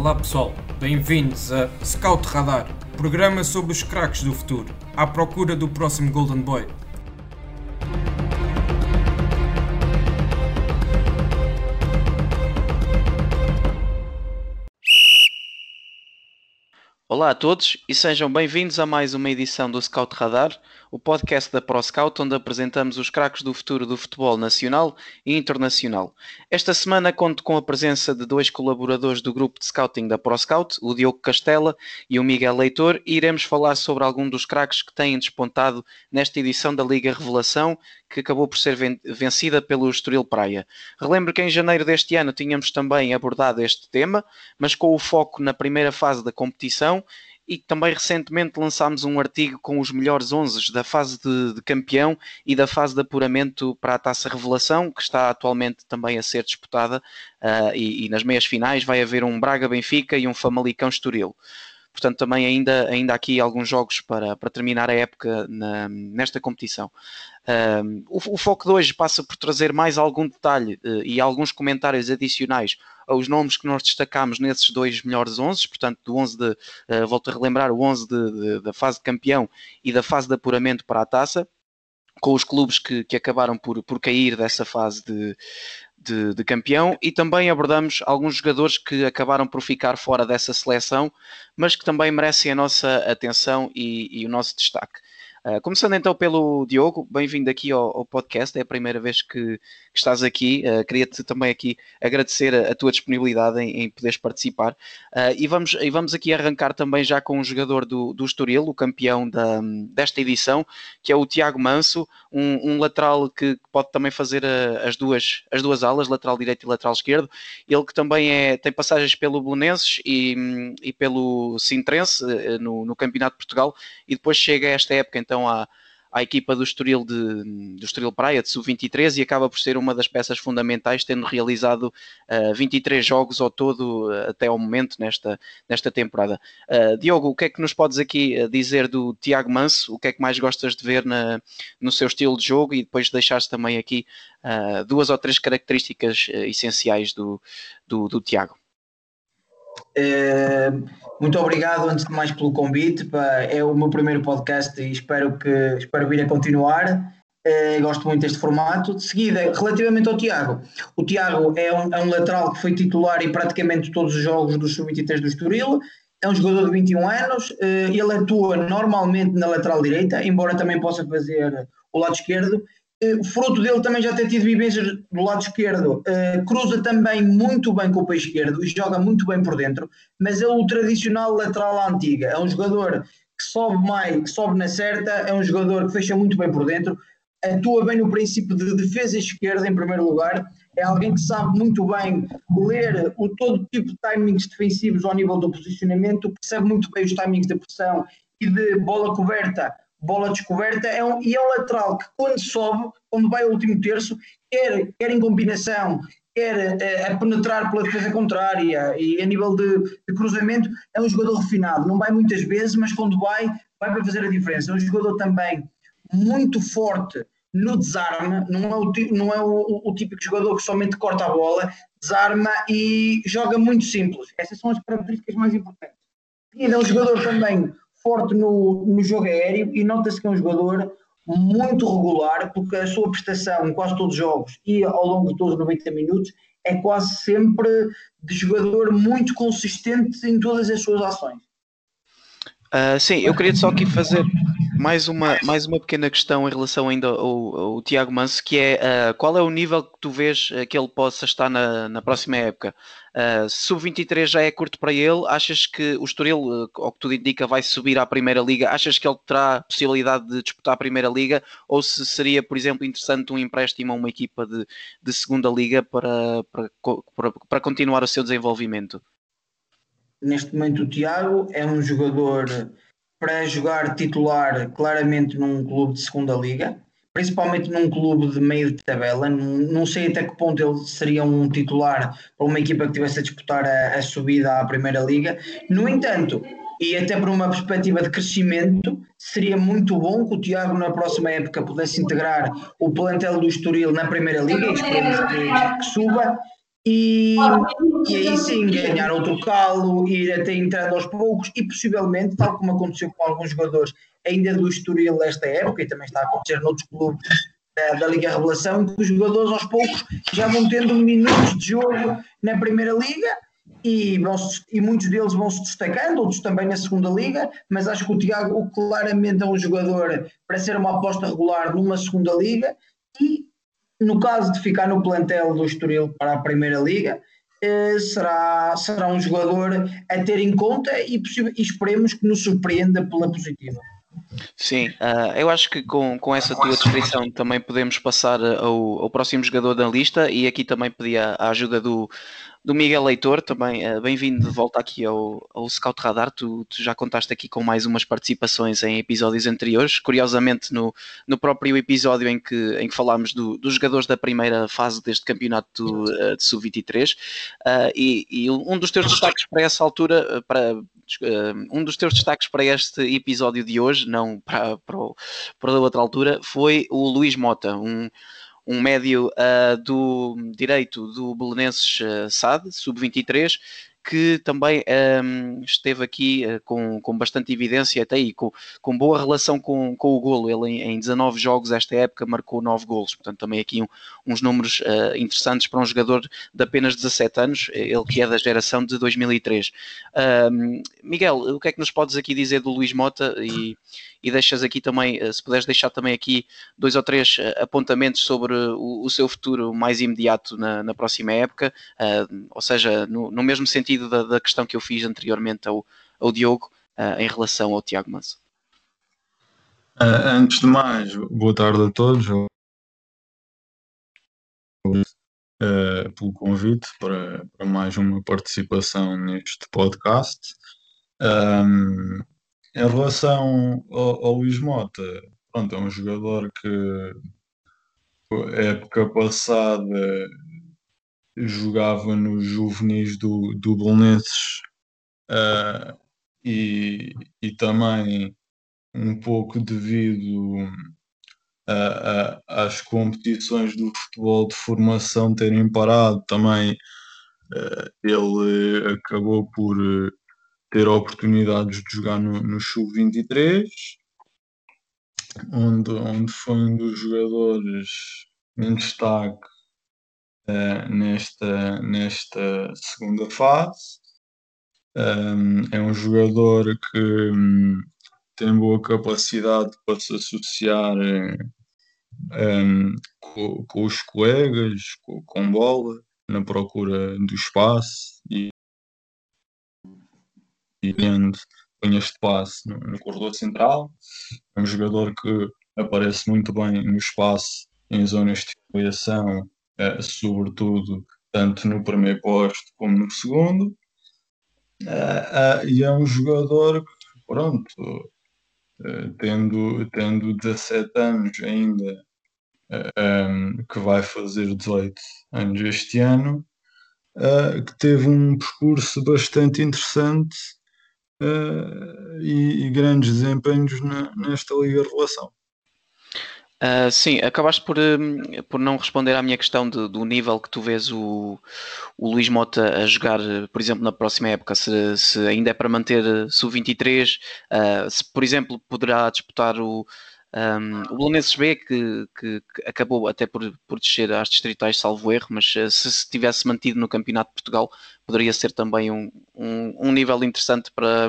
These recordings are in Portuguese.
Olá pessoal, bem-vindos a Scout Radar, programa sobre os craques do futuro, à procura do próximo Golden Boy. Olá a todos e sejam bem-vindos a mais uma edição do Scout Radar, o podcast da ProScout, onde apresentamos os craques do futuro do futebol nacional e internacional. Esta semana conto com a presença de dois colaboradores do grupo de scouting da ProScout, o Diogo Castela e o Miguel Leitor, e iremos falar sobre algum dos craques que têm despontado nesta edição da Liga Revelação, que acabou por ser vencida pelo Estoril Praia. Relembro que em janeiro deste ano tínhamos também abordado este tema, mas com o foco na primeira fase da competição e também recentemente lançámos um artigo com os melhores 11 da fase de, de, campeão e da fase de apuramento para a Taça Revelação, que está atualmente também a ser disputada uh, e, e, nas meias finais vai haver um Braga-Benfica e um Famalicão Estoril. Portanto, também ainda, ainda aqui alguns jogos para, para terminar a época na, nesta competição. Um, o, o, foco de hoje passa por trazer mais algum detalhe uh, e alguns comentários adicionais aos nomes que nós destacamos nesses dois melhores 11, portanto, do 11 de, uh, volto a relembrar, o 11 de, de, da fase de campeão e da fase de apuramento para a taça com os clubes que, que acabaram por, por cair dessa fase de, de, de, campeão e também abordamos alguns jogadores que acabaram por ficar fora dessa seleção, mas que também merecem a nossa atenção e, e o nosso destaque. Uh, começando então pelo Diogo, bem-vindo aqui ao, ao, podcast, é a primeira vez que, que estás aqui. Uh, Queria-te também aqui agradecer a, a tua disponibilidade em, em poderes participar. Uh, e, vamos, e vamos aqui arrancar também já com um jogador do, do Estoril, o campeão da, desta edição, que é o Tiago Manso, um, um lateral que pode também fazer as, duas, as duas alas, lateral direito e lateral esquerdo. Ele que também é, tem passagens pelo Belenenses e, e pelo Sintrense no, no Campeonato de Portugal e depois chega a esta época então à, à equipa do Estoril, de, do Estoril Praia, de Sub-23, e acaba por ser uma das peças fundamentais, tendo realizado uh, eh, 23 jogos ao todo uh, até ao momento nesta, nesta temporada. Uh, Diogo, o que é que nos podes aqui dizer do Tiago Manso? O que é que mais gostas de ver na, no seu estilo de jogo? E depois deixaste também aqui duas ou três características essenciais do, do, do Tiago. Eh, muito obrigado, antes de mais, pelo convite. É o meu primeiro podcast e espero, que, espero vir a continuar. Uh, gosto muito deste formato. De seguida, relativamente ao Tiago, o Tiago é um, é um lateral que foi titular em praticamente todos os jogos do Sub-23 do Estoril. É um jogador de 21 anos. Uh, ele atua normalmente na lateral direita, embora também possa fazer o lado esquerdo. Uh, fruto dele também já ter tido vivências do lado esquerdo, uh, cruza também muito bem com o pé esquerdo e joga muito bem por dentro, mas é o tradicional lateral à antiga. É um jogador que sobe mais, que sobe na certa, é um jogador que fecha muito bem por dentro, atua bem no princípio de defesa esquerda em primeiro lugar, é alguém que sabe muito bem ler o todo tipo de timings defensivos ao nível do posicionamento, percebe muito bem os timings de pressão e de bola coberta bola descoberta, é um, e é um lateral que quando sobe, quando vai ao último terço, quer, quer em combinação, quer é, a penetrar pela defesa contrária e a nível de, de, cruzamento, é um jogador refinado, não vai muitas vezes, mas quando vai, vai para fazer a diferença. É um jogador também muito forte no desarme, não é o, não é o, o típico jogador que somente corta a bola, desarma e joga muito simples. Essas são as características mais importantes. E é um jogador também forte no, no jogo aéreo e nota-se que é um jogador muito regular, porque a sua prestação em quase todos os jogos e ao longo de todos os 90 minutos é quase sempre de jogador muito consistente em todas as suas ações. Uh, sim, eu queria só aqui fazer mais uma, mais uma pequena questão em relação ainda ao, ao Tiago Manso, que é uh, qual é o nível que tu vês que ele possa estar na, na próxima época? Uh, Sub-23 já é curto para ele, achas que o Estoril, ao que tudo indica, vai subir à Primeira Liga? Achas que ele terá possibilidade de disputar a Primeira Liga? Ou se seria, por exemplo, interessante um empréstimo a uma equipa de, de Segunda Liga para, para, para, para continuar o seu desenvolvimento? neste momento o Tiago é um jogador para jogar titular claramente num clube de segunda liga, principalmente num clube de meio de tabela. Não sei até que ponto ele seria um titular para uma equipa que tivesse a disputar a, a subida à primeira liga. No entanto, e até por uma perspectiva de crescimento, seria muito bom que o Tiago na próxima época pudesse integrar o plantel do Estoril na primeira liga, e esperemos que, que suba e, e aí sim ganhar outro calo, ir até entrando aos poucos e possivelmente, tal como aconteceu com alguns jogadores ainda do Estoril nesta época e também está a acontecer noutros clubes da, da Liga Revelação, que os jogadores aos poucos já vão tendo minutos de jogo na Primeira Liga e, vão e muitos deles vão se destacando, outros também na segunda liga, mas acho que o Tiago claramente é um jogador para ser uma aposta regular numa segunda liga e no caso de ficar no plantel do Estoril para a primeira liga, eh, será, será um jogador a ter em conta e, e esperemos que nos surpreenda pela positiva. Sim, uh, eu acho que com, com essa tua descrição também podemos passar ao, ao próximo jogador da lista e aqui também pedi a, a ajuda do, do Miguel Leitor, também uh, bem-vindo de volta aqui ao, ao Scout Radar. Tu, tu, já contaste aqui com mais umas participações em episódios anteriores, curiosamente no, no próprio episódio em que, em que falámos do, dos jogadores da primeira fase deste campeonato uh, de Sub-23 uh, e, e, um dos teus destaques para essa altura, para, um dos teus destaques para este episódio de hoje, não para, para, para outra altura, foi o Luís Mota, um um médio uh, do direito do Belenenses uh, SAD, sub-23, que também um, esteve aqui uh, com, com bastante evidência até aí, com, com boa relação com, com o golo. Ele em, em 19 jogos esta época marcou 9 golos, portanto também aqui um, uns números uh, interessantes para um jogador de apenas 17 anos, ele que é da geração de 2003. Uh, Miguel, o que é que nos podes aqui dizer do Luís Mota e, e deixas aqui também, eh, se puderes deixar também aqui dois ou três eh, apontamentos sobre o, o seu futuro mais imediato na, na próxima época, uh, ou seja, no, no mesmo sentido da, da, questão que eu fiz anteriormente ao, ao Diogo uh, em relação ao Tiago Manso. Antes de mais, boa tarde a todos. Uh, pelo convite para, para, mais uma participação neste podcast. Um, em relação ao, ao Luís Mota, pronto, é um jogador que época passada jogava nos juvenis do, do Belenenses uh, e, e também um pouco devido a, a, às competições do futebol de formação terem parado, também uh, ele acabou por ter oportunidades de jogar no, no Sub-23, onde, onde foi um dos jogadores em destaque uh, nesta, nesta segunda fase. Um, é um jogador que um, tem boa capacidade para se associar um, com, com, os colegas, com, com bola, na procura do espaço e e põe este passe no, no, corredor central. É um jogador que aparece muito bem no espaço, em zonas de filiação, eh, sobretudo tanto no primeiro posto como no segundo. Eh, eh, e é um jogador que, pronto, tendo, tendo 17 anos ainda, um, que vai fazer 18 anos este ano, uh, que teve um percurso bastante interessante uh, e, e, grandes desempenhos na, nesta Liga Revelação. Uh, sim, acabaste por, um, por não responder à minha questão de, do nível que tu vês o, o Luís Mota a jogar, por exemplo, na próxima época, se, se ainda é para manter sub-23, uh, se por exemplo poderá disputar o, um, o Belenenses B, que, que, que, acabou até por, por descer às distritais, salvo erro, mas se, se tivesse mantido no Campeonato de Portugal, poderia ser também um, um, um nível interessante para,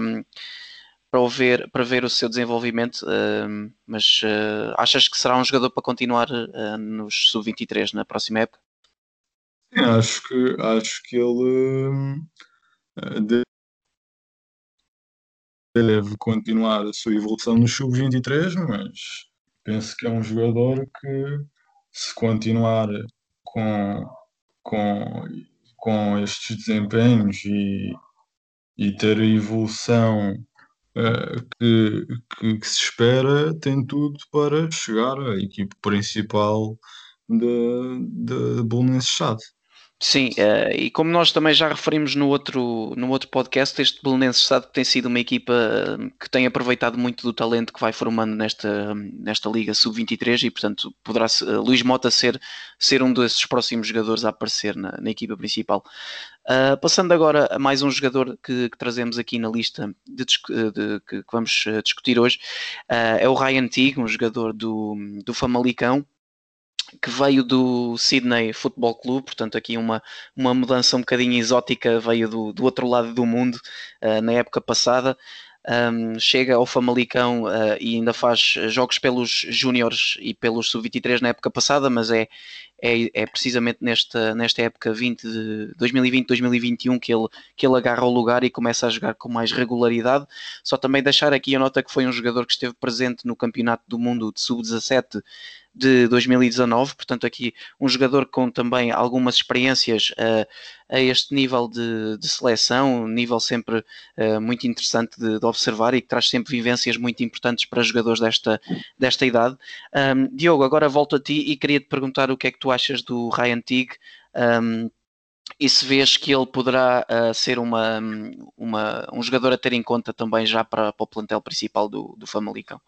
para, ver, para ver o seu desenvolvimento. Uh, mas uh, achas que será um jogador para continuar uh, nos sub-23 na próxima época? Sim, acho que, acho que ele deve continuar a sua evolução no sub-23, mas penso que é um jogador que, se continuar com, com, com estes desempenhos e, e ter a evolução uh, que, que, que, se espera, tem tudo para chegar à equipe principal de Belenenses Chade. Sim, uh, e como nós também já referimos no outro, no outro podcast, este Belenenses sabe que tem sido uma equipa que tem aproveitado muito do talento que vai formando nesta, nesta Liga Sub-23 e, portanto, poderá uh, Luís Mota ser, ser um desses próximos jogadores a aparecer na, na equipa principal. Uh, passando agora a mais um jogador que, que trazemos aqui na lista de, de, que, vamos discutir hoje, é o Ryan Teague, um jogador do, do Famalicão, que veio do Sydney Football Club, portanto aqui uma, uma mudança um bocadinho exótica, veio do, do outro lado do mundo uh, na época passada. Um, chega ao Famalicão uh, e ainda faz jogos pelos Júniores e pelos Sub-23 na época passada, mas é, é, é, precisamente nesta, nesta época 20 de 2020-2021 que ele, que ele agarra o lugar e começa a jogar com mais regularidade. Só também deixar aqui a nota que foi um jogador que esteve presente no Campeonato do Mundo de Sub-17 de 2019, portanto aqui um jogador com também algumas experiências uh, a este nível de, de, seleção, um nível sempre uh, muito interessante de, de, observar e que traz sempre vivências muito importantes para jogadores desta, desta idade. Um, Diogo, agora volto a ti e queria te perguntar o que é que tu achas do Ryan Teague um, e se vês que ele poderá uh, ser uma, uma, um jogador a ter em conta também já para, para o plantel principal do, do Famalicão.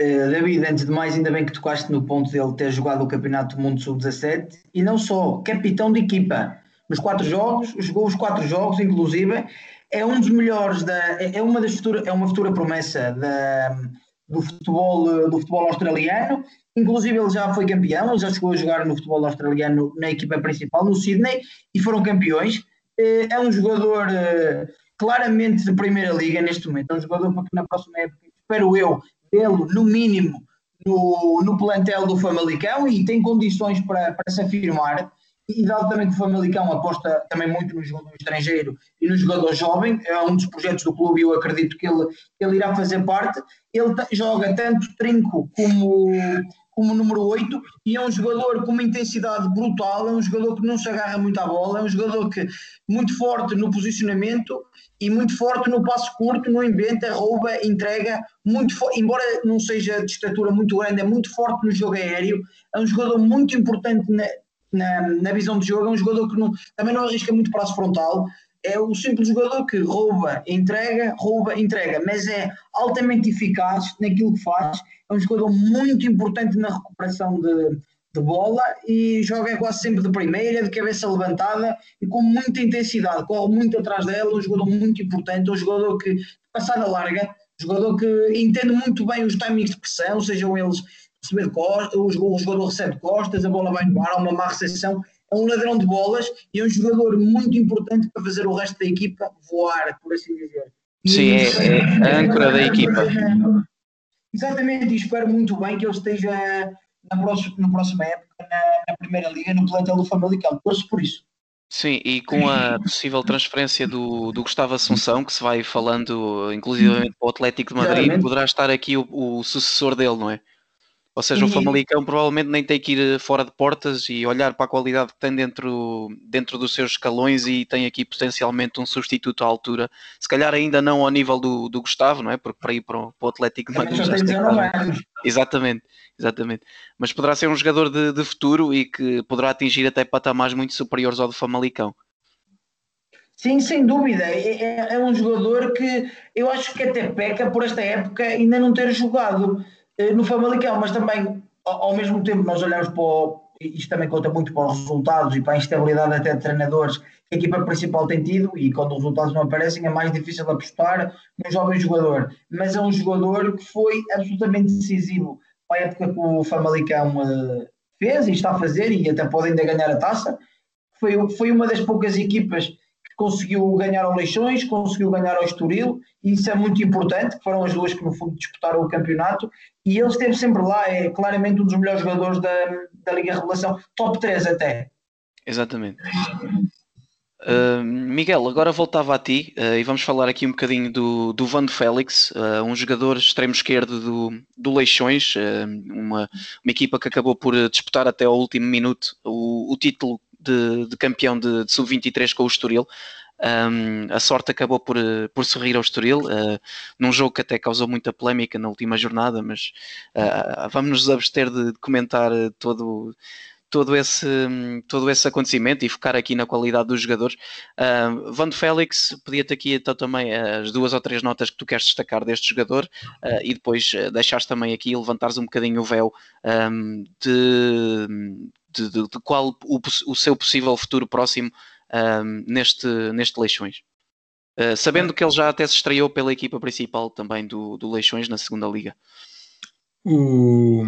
Uh, David, antes de mais, ainda bem que tocaste no ponto dele ter jogado o Campeonato do Mundo Sub-17 e não só, capitão de equipa. Nos quatro jogos, jogou os quatro jogos, inclusive, é um dos melhores, da, é, é uma das futura, é uma futura promessa da, do, futebol, do futebol australiano. Inclusive, ele já foi campeão, já chegou a jogar no futebol australiano na equipa principal, no Sydney, e foram campeões. Uh, é um jogador uh, claramente de primeira liga neste momento, é um jogador para que na próxima época, espero eu, tê-lo, no mínimo, no, no plantel do Famalicão e tem condições para, para se afirmar. E dado também que o Famalicão aposta também muito no jogador estrangeiro e no jogador jovem, é um dos projetos do clube e eu acredito que ele, ele irá fazer parte. Ele joga tanto trinco como, como número 8 e é um jogador com uma intensidade brutal, é um jogador que não se agarra muito à bola, é um jogador que muito forte no posicionamento e muito forte no passo curto, no inventa, rouba, entrega, muito embora não seja de estatura muito grande, é muito forte no jogo aéreo, é um jogador muito importante na, na, na visão de jogo, é um jogador que não, também não arrisca muito passo frontal, é o simples jogador que rouba, entrega, rouba, entrega, mas é altamente eficaz naquilo que faz. É um jogador muito importante na recuperação de, de bola e joga quase sempre de primeira, de cabeça levantada e com muita intensidade, corre muito atrás dela. Um jogador muito importante, um jogador que, passada larga, um jogador que entende muito bem os timings de pressão, sejam eles receber costas, o jogador recebe costas, a bola vai no ar, há uma má recepção é um ladrão de bolas e é um jogador muito importante para fazer o resto da equipa voar, por assim dizer. Sim, é, é, a âncora da equipa. Exatamente, e espero muito bem que ele esteja na próxima, na próxima época na, na Primeira Liga, no plantel do Famalicão. Torço por isso. Sim, e com a possível transferência do, do Gustavo Assunção, que se vai falando inclusive para o Atlético de Madrid, Claramente. poderá estar aqui o, o sucessor dele, não é? Ou seja, e... o Famalicão provavelmente nem tem que ir fora de portas e olhar para a qualidade que tem dentro, dentro dos seus escalões e tem aqui potencialmente um substituto à altura. Se calhar ainda não ao nível do, do Gustavo, não é? Porque para ir para o, para o Atlético de Madrid já está. Exatamente, exatamente. Mas poderá ser um jogador de, de futuro e que poderá atingir até patamares muito superiores ao do Famalicão. Sim, sem dúvida. É, é, é um jogador que eu acho que até peca por esta época ainda não ter jogado. Eh, no Famalicão, mas também ao mesmo tempo nós olhamos para o, isto também conta muito para os resultados e para a instabilidade até de treinadores que a equipa principal tem tido e quando os resultados não aparecem é mais difícil apostar num jovem jogador, mas é um jogador que foi absolutamente decisivo para a época que o Famalicão uh, fez e está a fazer e até pode ainda ganhar a taça. Foi, foi uma das poucas equipas conseguiu ganhar ao Leixões, conseguiu ganhar ao Estoril, e isso é muito importante, foram as duas que no fundo disputaram o campeonato, e ele esteve sempre lá, é claramente um dos melhores jogadores da, da Liga Revelação, top 3 até. Exatamente. Uh, Miguel, agora voltava a ti uh, e vamos falar aqui um bocadinho do, do Van Félix, uh, um jogador extremo esquerdo do, do Leixões, uma, uma equipa que acabou por disputar até ao último minuto o, o título de, de campeão de, de sub-23 com o Estoril. Um, a sorte acabou por, por sorrir ao Estoril, uh, num jogo que até causou muita polémica na última jornada, mas uh, vamos nos abster de, de comentar todo, todo esse, todo esse acontecimento e focar aqui na qualidade dos jogadores. Uh, Félix, pedia-te aqui então também as duas ou três notas que tu queres destacar deste jogador uh, e depois deixares também aqui, levantares um bocadinho o véu um, de, de, de, de, qual o, o, seu possível futuro próximo um, neste, neste Leixões. Uh, sabendo que ele já até se estreou pela equipa principal também do, do Leixões na segunda liga. O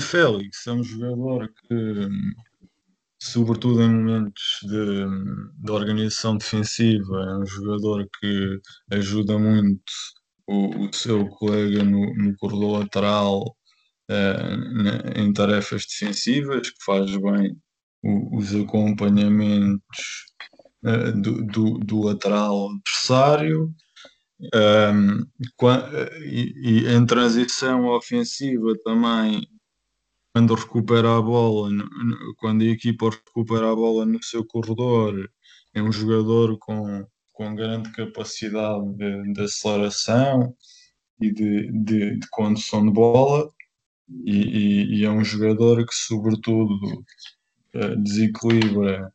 Félix é um jogador que, sobretudo em momentos de, de organização defensiva, é um jogador que ajuda muito o, o seu colega no, no corredor lateral uh, em tarefas defensivas, que faz bem o, os acompanhamentos uh, do, do, do, lateral adversário. Um, e, e, em transição ofensiva também quando recupera a bola, quando a equipa recupera a bola no seu corredor, é um jogador com, com grande capacidade de, de aceleração e de, de, de, condução de bola, e, e, e, é um jogador que, sobretudo, uh, desequilibra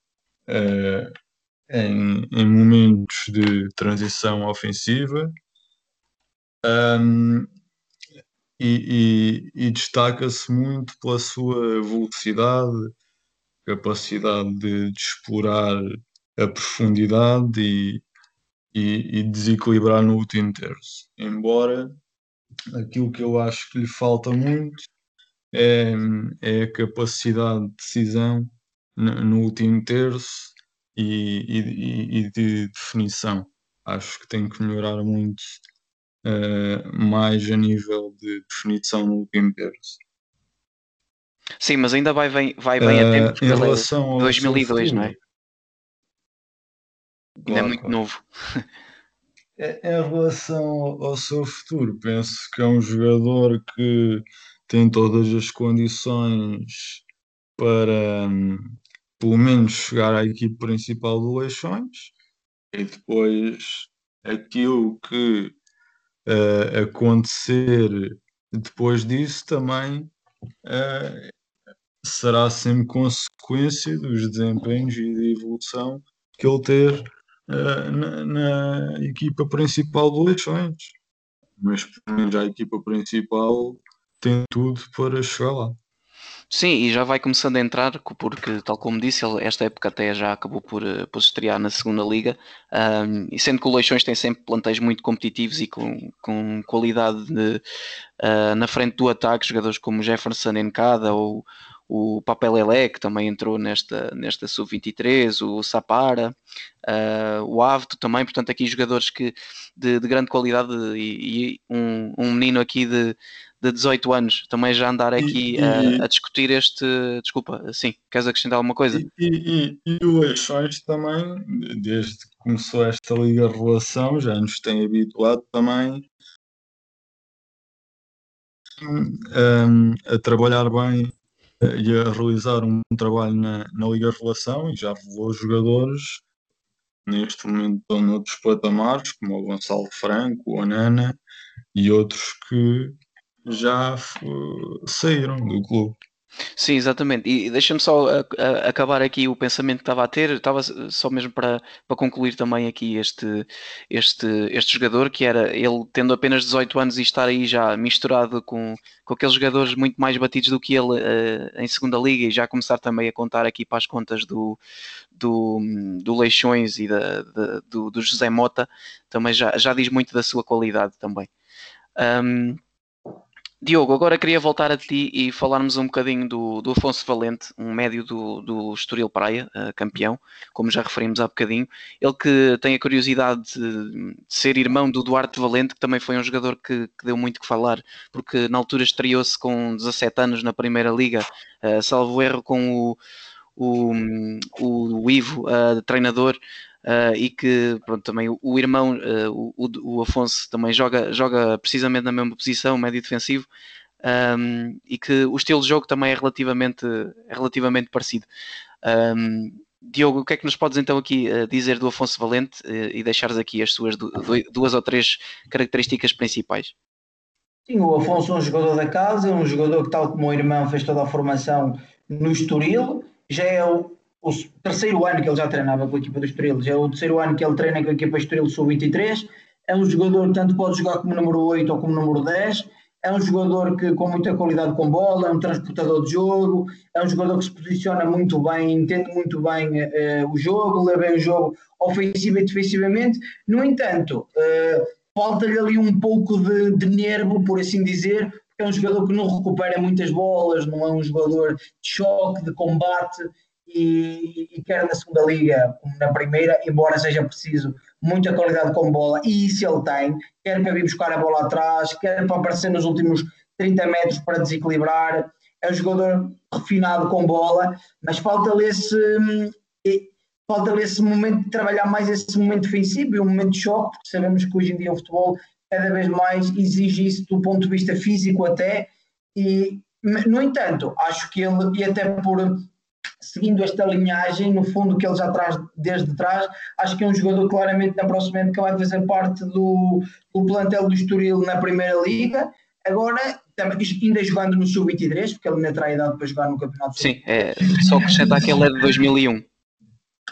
uh, em, em momentos de transição ofensiva. Um, e, e, e destaca-se muito pela sua velocidade, capacidade de, de explorar a profundidade e, e, desequilibrar no último terço. Embora aquilo que eu acho que lhe falta muito é, é a capacidade de decisão no, no último terço e, e, de definição. Acho que tem que melhorar muito uh, mais a nível de definição no último terço. Sim, mas ainda vai, bem, vai bem a tempo em relação ao 2002, não é? Ainda é muito novo. É, em relação ao seu futuro, penso que é um jogador que tem todas as condições para hum, pelo menos chegar à equipe principal do Leixões e depois aquilo que uh, acontecer depois disso também uh, será sempre consequência dos desempenhos e da evolução que ele ter uh, na, na, equipa principal do Leixões. Mas pelo menos a equipa principal tem tudo para chegar lá. Sim, e já vai começando a entrar, porque, tal como disse, esta época até já acabou por, eh, por estrear na segunda liga, um, e sendo que o Leixões tem sempre plantéis muito competitivos e com, com qualidade de, uh, na frente do ataque, jogadores como Jefferson Encada ou o Papelele, que também entrou nesta, nesta sub-23, o Sapara, uh, o Avto também, portanto aqui jogadores que, de, de grande qualidade e, e um, um menino aqui de de 18 anos também já andar aqui e, a, a, discutir este. Desculpa, sim, queres acrescentar alguma coisa? E, e, e o Eixões também, desde que começou esta Liga Relação, já nos tem habituado também um, a trabalhar bem e a realizar um trabalho na, na Liga Relação e já revelou jogadores neste momento estão noutros patamares, como o Gonçalo Franco, o Anana e outros que já saíram do clube. Sim, exatamente. E deixa-me só a, a, acabar aqui o pensamento que estava a ter. Estava só mesmo para, para concluir também aqui este, este, este jogador, que era ele tendo apenas 18 anos e estar aí já misturado com, com aqueles jogadores muito mais batidos do que ele uh, em segunda liga e já começar também a contar aqui para as contas do, do, do Leixões e da, da do, do José Mota, também já, já diz muito da sua qualidade também. Um, Diogo, agora queria voltar a ti e falarmos um bocadinho do, do Afonso Valente, um médio do, do Estoril Praia, uh, campeão, como já referimos há bocadinho. Ele que tem a curiosidade de, ser irmão do Duarte Valente, que também foi um jogador que, que deu muito que falar, porque na altura estreou-se com 17 anos na Primeira Liga, uh, salvo erro com o, o, o Ivo, uh, treinador, uh, e que pronto, também o, o irmão, uh, o, o, Afonso, também joga, joga precisamente na mesma posição, médio defensivo, um, e que o estilo de jogo também é relativamente, é relativamente parecido. Um, Diogo, o que é que nos podes então aqui uh, dizer do Afonso Valente e deixares aqui as suas duas ou três características principais? Sim, o Afonso é um jogador da casa, é um jogador que, tal como o irmão, fez toda a formação no Estoril. Já é o, o terceiro ano que ele já treinava com a equipa do Estoril, já é o terceiro ano que ele treina com a equipa Estoril Sub-23. É um jogador que tanto pode jogar como número 8 ou como número 10 é um jogador que com muita qualidade com bola, é um transportador de jogo, é um jogador que se posiciona muito bem, entende muito bem uh, o jogo, leva bem o jogo ofensivo e defensivamente. No entanto, uh, falta-lhe ali um pouco de, de nervo, por assim dizer, porque é um jogador que não recupera muitas bolas, não é um jogador de choque, de combate, e, e quer na segunda liga como na primeira, embora seja preciso muita qualidade com bola, e isso ele tem, quer para vir buscar a bola atrás, quer para aparecer nos últimos 30 metros para desequilibrar, é um jogador refinado com bola, mas falta-lhe esse, falta esse momento de trabalhar mais esse momento defensivo e um momento de choque, porque sabemos que hoje em dia o futebol cada vez mais exige isso do ponto de vista físico até, e no entanto, acho que ele, e até por seguindo esta linhagem, no fundo, que ele já traz desde trás, acho que é um jogador claramente na próxima época vai fazer parte do, do plantel do Estoril na Primeira Liga. Agora, ainda jogando no Sub-23, porque ele ainda terá idade para jogar no Campeonato Sim, é, só acrescentar que ele é de 2001.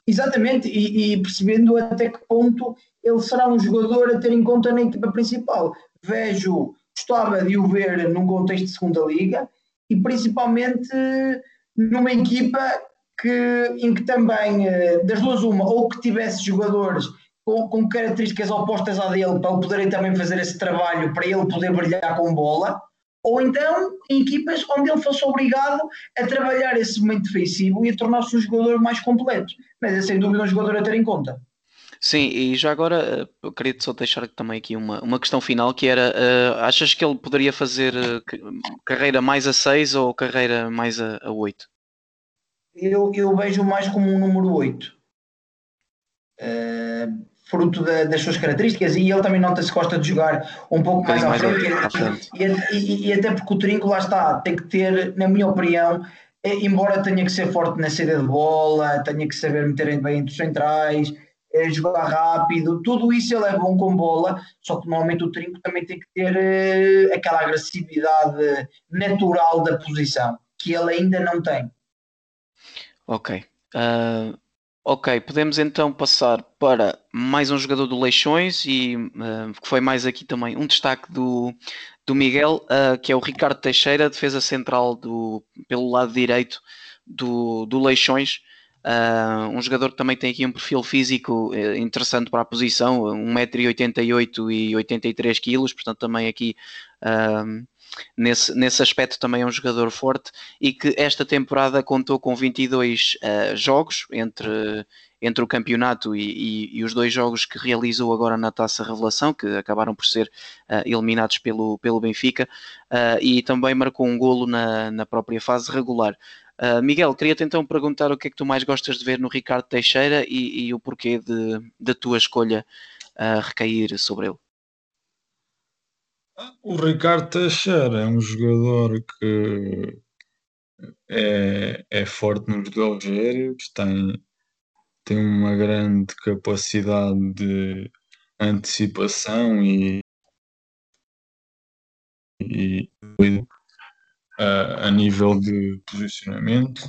Exatamente, e, e, percebendo até que ponto ele será um jogador a ter em conta na equipa principal. Vejo, gostava de o ver num contexto de segunda liga e principalmente numa equipa que, em que também, eh, das duas uma, ou que tivesse jogadores com, com características opostas à dele para poderem também fazer esse trabalho, para ele poder brilhar com bola, ou então em equipas onde ele fosse obrigado a trabalhar esse momento defensivo e a tornar-se um jogador mais completo. Mas é sem dúvida um jogador a ter em conta. Sim, e já agora eh, eu queria só deixar também aqui uma, uma questão final que era uh, achas que ele poderia fazer uh, carreira mais a 6 ou carreira mais a, a 8? Eu, eu vejo mais como um número 8. Uh, fruto da, das suas características e ele também nota-se que gosta de jogar um pouco mais, mais à frente e, e, e, até porque o Trinco lá está, tem que ter, na minha opinião, embora tenha que ser forte na saída de bola, tenha que saber meter bem entre os centrais, jogar rápido, tudo isso ele é bom com bola, só que normalmente o Trinco também tem que ter uh, aquela agressividade natural da posição, que ele ainda não tem. Ok. Uh, ok, podemos então passar para mais um jogador do Leixões e uh, que foi mais aqui também um destaque do, do Miguel, uh, que é o Ricardo Teixeira, defesa central do, pelo lado direito do, do Leixões. Uh, um jogador que também tem aqui um perfil físico uh, interessante para a posição, 1,88m e 83kg, portanto também aqui uh, nesse, nesse aspecto também é um jogador forte e que esta temporada contou com 22 ah, jogos entre, entre o campeonato e, e, e, os dois jogos que realizou agora na Taça Revelação, que acabaram por ser eliminados pelo, pelo Benfica, e também marcou um golo na, na própria fase regular. Uh, Miguel, queria-te então perguntar o que é que tu mais gostas de ver no Ricardo Teixeira e, e o porquê da tua escolha uh, recair sobre ele. O Ricardo Teixeira é um jogador que é, é forte nos duelos aéreos, tem, tem uma grande capacidade de antecipação e, e a nível de posicionamento.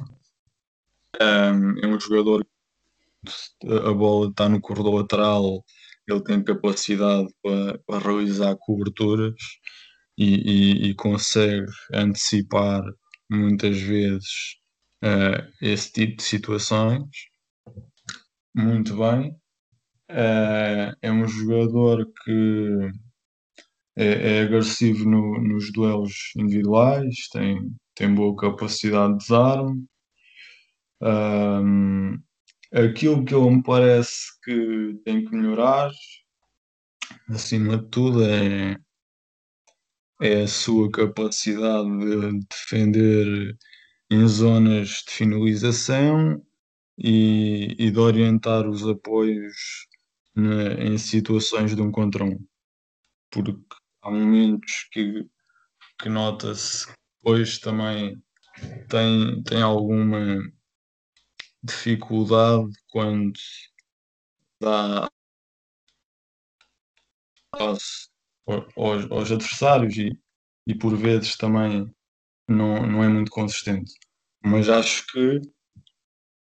Um, é um jogador que a bola está no corredor lateral, ele tem capacidade para, para realizar coberturas e, e, e, consegue antecipar muitas vezes uh, esse tipo de situações. Muito bem. Uh, é um jogador que é, é agressivo no, nos duelos individuais, tem, tem boa capacidade de desarme. Um, aquilo que ele me parece que tem que melhorar, acima de tudo, é, é a sua capacidade de defender em zonas de finalização e, e de orientar os apoios na, em situações de um contra um. Porque há momentos que, que nota-se depois também tem, tem alguma dificuldade quando dá aos, aos, aos adversários e, e por vezes também não, não é muito consistente. Mas acho que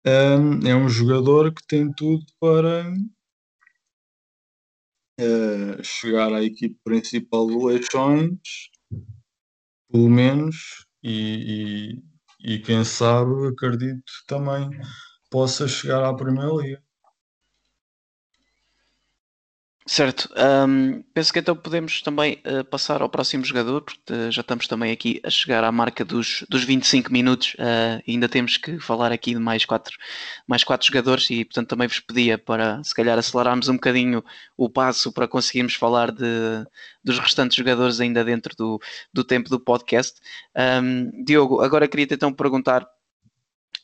um, é um jogador que tem tudo para chegar à equipe principal do Leixões, pelo menos, e, e, e quem sabe, acredito também possa chegar à Primeira Liga. Certo, penso que então podemos também uh, passar ao próximo jogador, porque uh, já estamos também aqui a chegar à marca dos, dos 25 minutos uh, ainda temos que falar aqui de mais quatro, mais quatro jogadores e portanto também vos pedia para se calhar acelerarmos um bocadinho o passo para conseguirmos falar de, dos restantes jogadores ainda dentro do, do tempo do podcast. Um, Diogo, agora queria então perguntar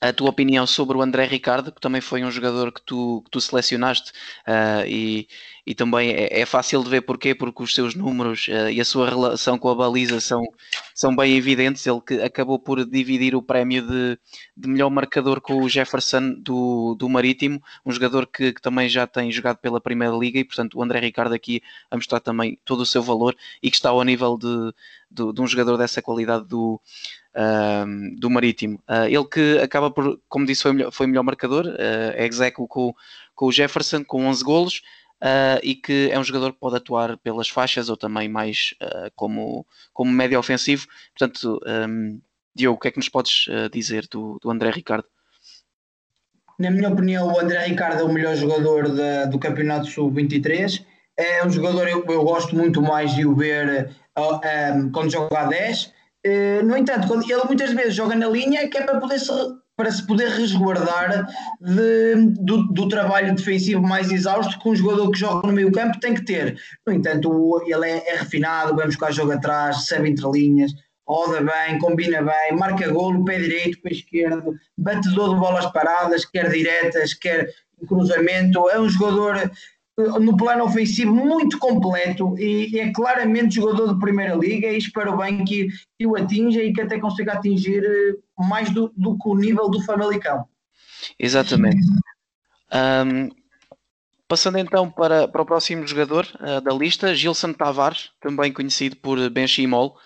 a tua opinião sobre o André Ricardo, que também foi um jogador que tu, que tu selecionaste uh, e, e também é, é, fácil de ver porquê, porque os seus números uh, e a sua relação com a baliza são, são bem evidentes. Ele que acabou por dividir o prémio de, de melhor marcador com o Jefferson do, do Marítimo, um jogador que, que, também já tem jogado pela Primeira Liga e, portanto, o André Ricardo aqui a mostrar também todo o seu valor e que está ao nível de, de, de um jogador dessa qualidade do, uh, do Marítimo. Uh, ele que acaba por, como disse, foi melhor, foi melhor marcador, uh, é execo com, com o Jefferson, com 11 golos, uh, e que é um jogador que pode atuar pelas faixas ou também mais como, como médio ofensivo. Portanto, um, Diogo, o que é que nos podes dizer do, do André Ricardo? Na minha opinião, o André Ricardo é o melhor jogador da, do Campeonato Sub-23. É um jogador, eu, eu gosto muito mais de o ver uh, um, quando joga a 10 eh, no entanto, quando ele muitas vezes joga na linha que é para, poder se, para se poder resguardar de, do, do, trabalho defensivo mais exausto que um jogador que joga no meio campo tem que ter. No entanto, ele é, é refinado, vamos buscar jogo atrás, recebe entre linhas, roda bem, combina bem, marca golo, pé direito, pé esquerdo, batedor de bolas paradas, quer diretas, quer cruzamento. É um jogador no plano ofensivo muito completo e é claramente jogador de primeira liga e espero bem que, que o atinja e que até consiga atingir eh, mais do, do que o nível do Famalicão. Exatamente. Um, passando então para, para o próximo jogador uh, da lista, Gilson Tavares, também conhecido por Benchimol,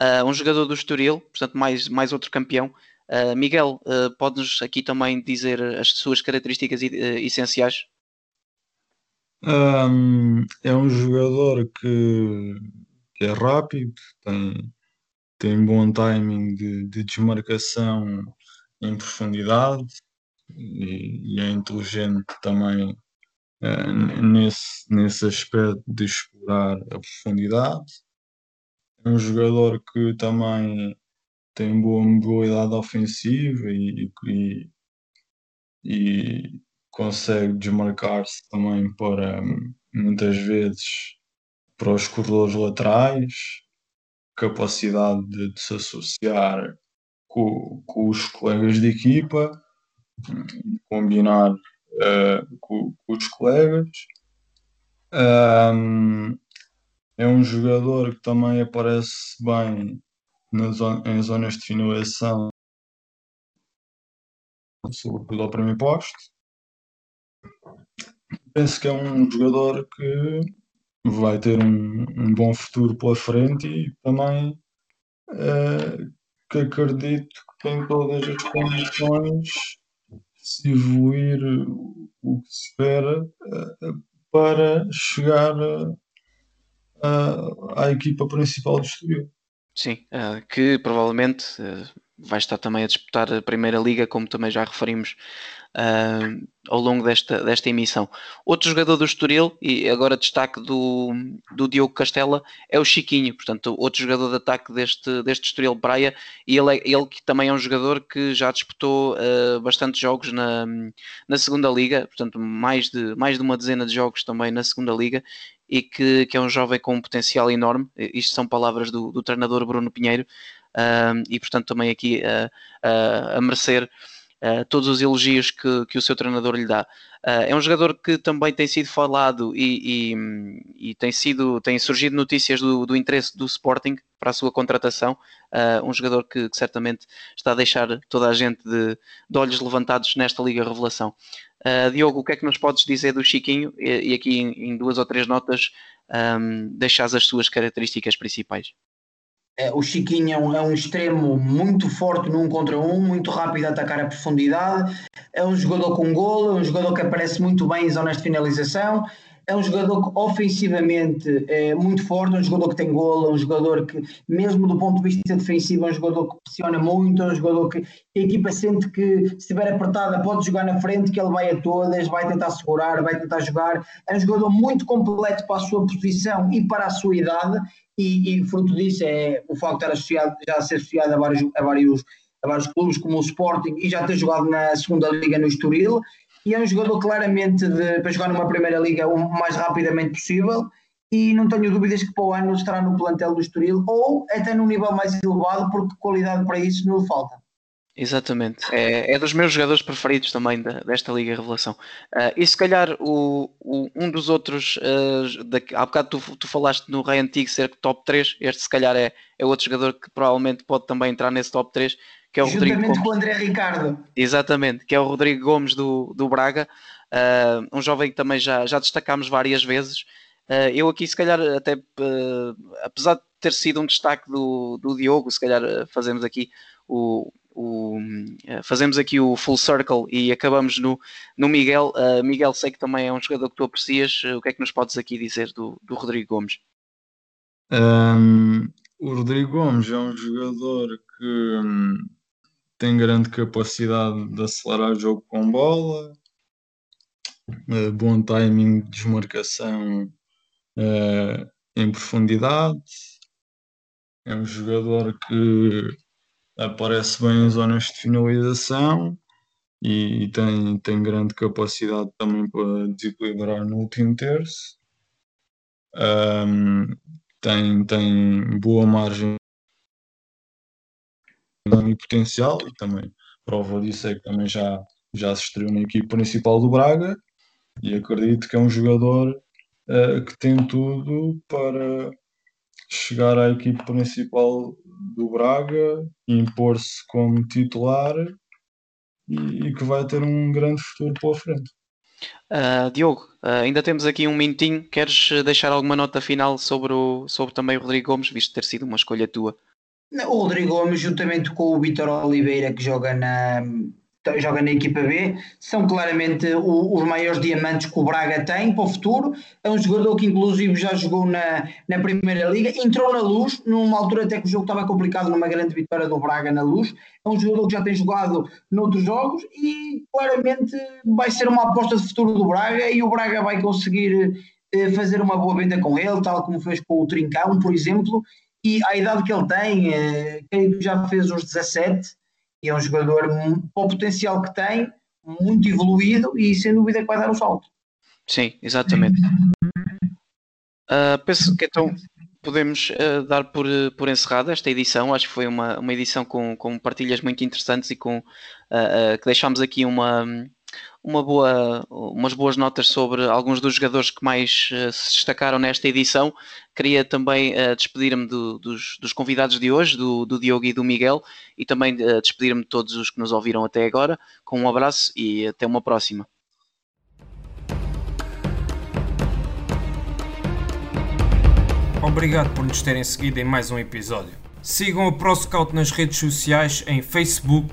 uh, um jogador do Estoril, portanto mais, mais outro campeão. Uh, Miguel, uh, pode-nos aqui também dizer as suas características essenciais um, é um jogador que, que é rápido, tem, tem bom timing de, de desmarcação em profundidade e, e é inteligente também uh, nesse, nesse aspecto de explorar a profundidade. É um jogador que também tem boa mobilidade ofensiva e, e, e consegue desmarcar-se também para muitas vezes para os corredores laterais, capacidade de, de se associar com, com, os colegas de equipa, combinar uh, com, com, os colegas. Um, é um jogador que também aparece bem zona, em zonas de finalização, sobretudo ao primeiro posto penso que é um jogador que vai ter um, um bom futuro pela frente e também uh, que acredito que tem todas as condições se evoluir o que se espera uh, para chegar à equipa principal do Estoril. Sim, que provavelmente vai estar também a disputar a Primeira Liga, como também já referimos uh, ao longo desta, desta emissão. Outro jogador do Estoril, e agora destaque do, do Diogo Castela, é o Chiquinho, portanto, outro jogador de ataque deste, deste Estoril Praia, e ele, é, ele que também é um jogador que já disputou uh, bastantes jogos na, na segunda Liga, portanto, mais de, mais de uma dezena de jogos também na segunda Liga, e que, que é um jovem com um potencial enorme. Isto são palavras do, do treinador Bruno Pinheiro, uh, e portanto também aqui uh, a merecer uh, todos os elogios que, que o seu treinador lhe dá. Uh, é um jogador que também tem sido falado e, e, e tem, sido, tem surgido notícias do, do, interesse do Sporting para a sua contratação. Uh, um jogador que, que, certamente está a deixar toda a gente de, de olhos levantados nesta Liga Revelação. Uh, Diogo, o que é que nos podes dizer do Chiquinho? E, e aqui em, em, duas ou três notas um, deixas as suas características principais. Eh, o Chiquinho é um, é um, extremo muito forte num contra um, muito rápido a atacar a profundidade. É um jogador com golo, é um jogador que aparece muito bem em zonas de finalização. É um jogador que ofensivamente é muito forte, é um jogador que tem golo, é um jogador que, mesmo do ponto de vista defensivo, é um jogador que pressiona muito, é um jogador que a equipa sente que, se estiver apertada, pode jogar na frente, que ele vai a todas, vai tentar segurar, vai tentar jogar. É um jogador muito completo para a sua posição e para a sua idade e, e, fruto disso é o facto de estar associado, já ser associado a vários, a vários, a vários clubes como o Sporting e já ter jogado na segunda liga no Estoril e é um jogador claramente de, para jogar numa primeira liga o mais rapidamente possível e não tenho dúvidas que para o ano estará no plantel do Estoril ou até num nível mais elevado porque qualidade para isso não falta. Exatamente, é, é dos meus jogadores preferidos também da, desta Liga Revelação. Uh, e se calhar o, o, um dos outros, uh, da, há bocado tu, tu falaste no Rei Antigo ser top 3, este se calhar é, é outro jogador que provavelmente pode também entrar nesse top 3, que é o Juntamente Rodrigo Gomes. com o André Ricardo. Exatamente, que é o Rodrigo Gomes do, do Braga, uh, um jovem que também já, já destacámos várias vezes. Uh, eu aqui, se calhar, até uh, apesar de ter sido um destaque do, do Diogo, se calhar fazemos aqui o, o, fazemos aqui o full circle e acabamos no, no Miguel. Miguel, sei que também é um jogador que tu aprecias. o que é que nos podes aqui dizer do, do Rodrigo Gomes? Um, o Rodrigo Gomes é um jogador que um, tem grande capacidade de acelerar o jogo com bola, uh, bom timing de desmarcação uh, em profundidade. É um jogador que aparece bem em zonas de finalização e, e tem, tem grande capacidade também para desequilibrar no último terço. Um, tem, tem boa margem e potencial e também prova disso é que também já, já se estreou na equipe principal do Braga e acredito que é um jogador uh, que tem tudo para chegar à equipe principal do Braga, impor-se como titular e, e, que vai ter um grande futuro pela frente. Uh, Diogo, uh, ainda temos aqui um minutinho. Queres deixar alguma nota final sobre, o, sobre também o Rodrigo Gomes, visto ter sido uma escolha tua? O Rodrigo Gomes, juntamente com o Vitor Oliveira, que joga na, joga na equipa B, são claramente o, os maiores diamantes que o Braga tem para o futuro. É um jogador que, inclusive, já jogou na, na Primeira Liga, entrou na luz, numa altura até que o jogo estava complicado, numa grande vitória do Braga na luz. É um jogador que já tem jogado noutros jogos e, claramente, vai ser uma aposta de futuro do Braga e o Braga vai conseguir eh, fazer uma boa venda com ele, tal como fez com o Trincão, por exemplo. E a idade que ele tem, eh, já fez os 17 e é um jogador com o potencial que tem, muito evoluído e sem dúvida que vai dar o um salto. Sim, exatamente. Uh, penso que então podemos uh, dar por, por encerrada esta edição. Acho que foi uma, uma edição com, com partilhas muito interessantes e com uh, que deixámos aqui uma, uma boa, umas boas notas sobre alguns dos jogadores que mais uh, se destacaram nesta edição. Queria também uh, despedir-me do, dos, dos, convidados de hoje, do, do, Diogo e do Miguel, e também uh, despedir-me de todos os que nos ouviram até agora, com um abraço e até uma próxima. Obrigado por nos terem seguido em mais um episódio. Sigam o ProScout nas redes sociais em Facebook,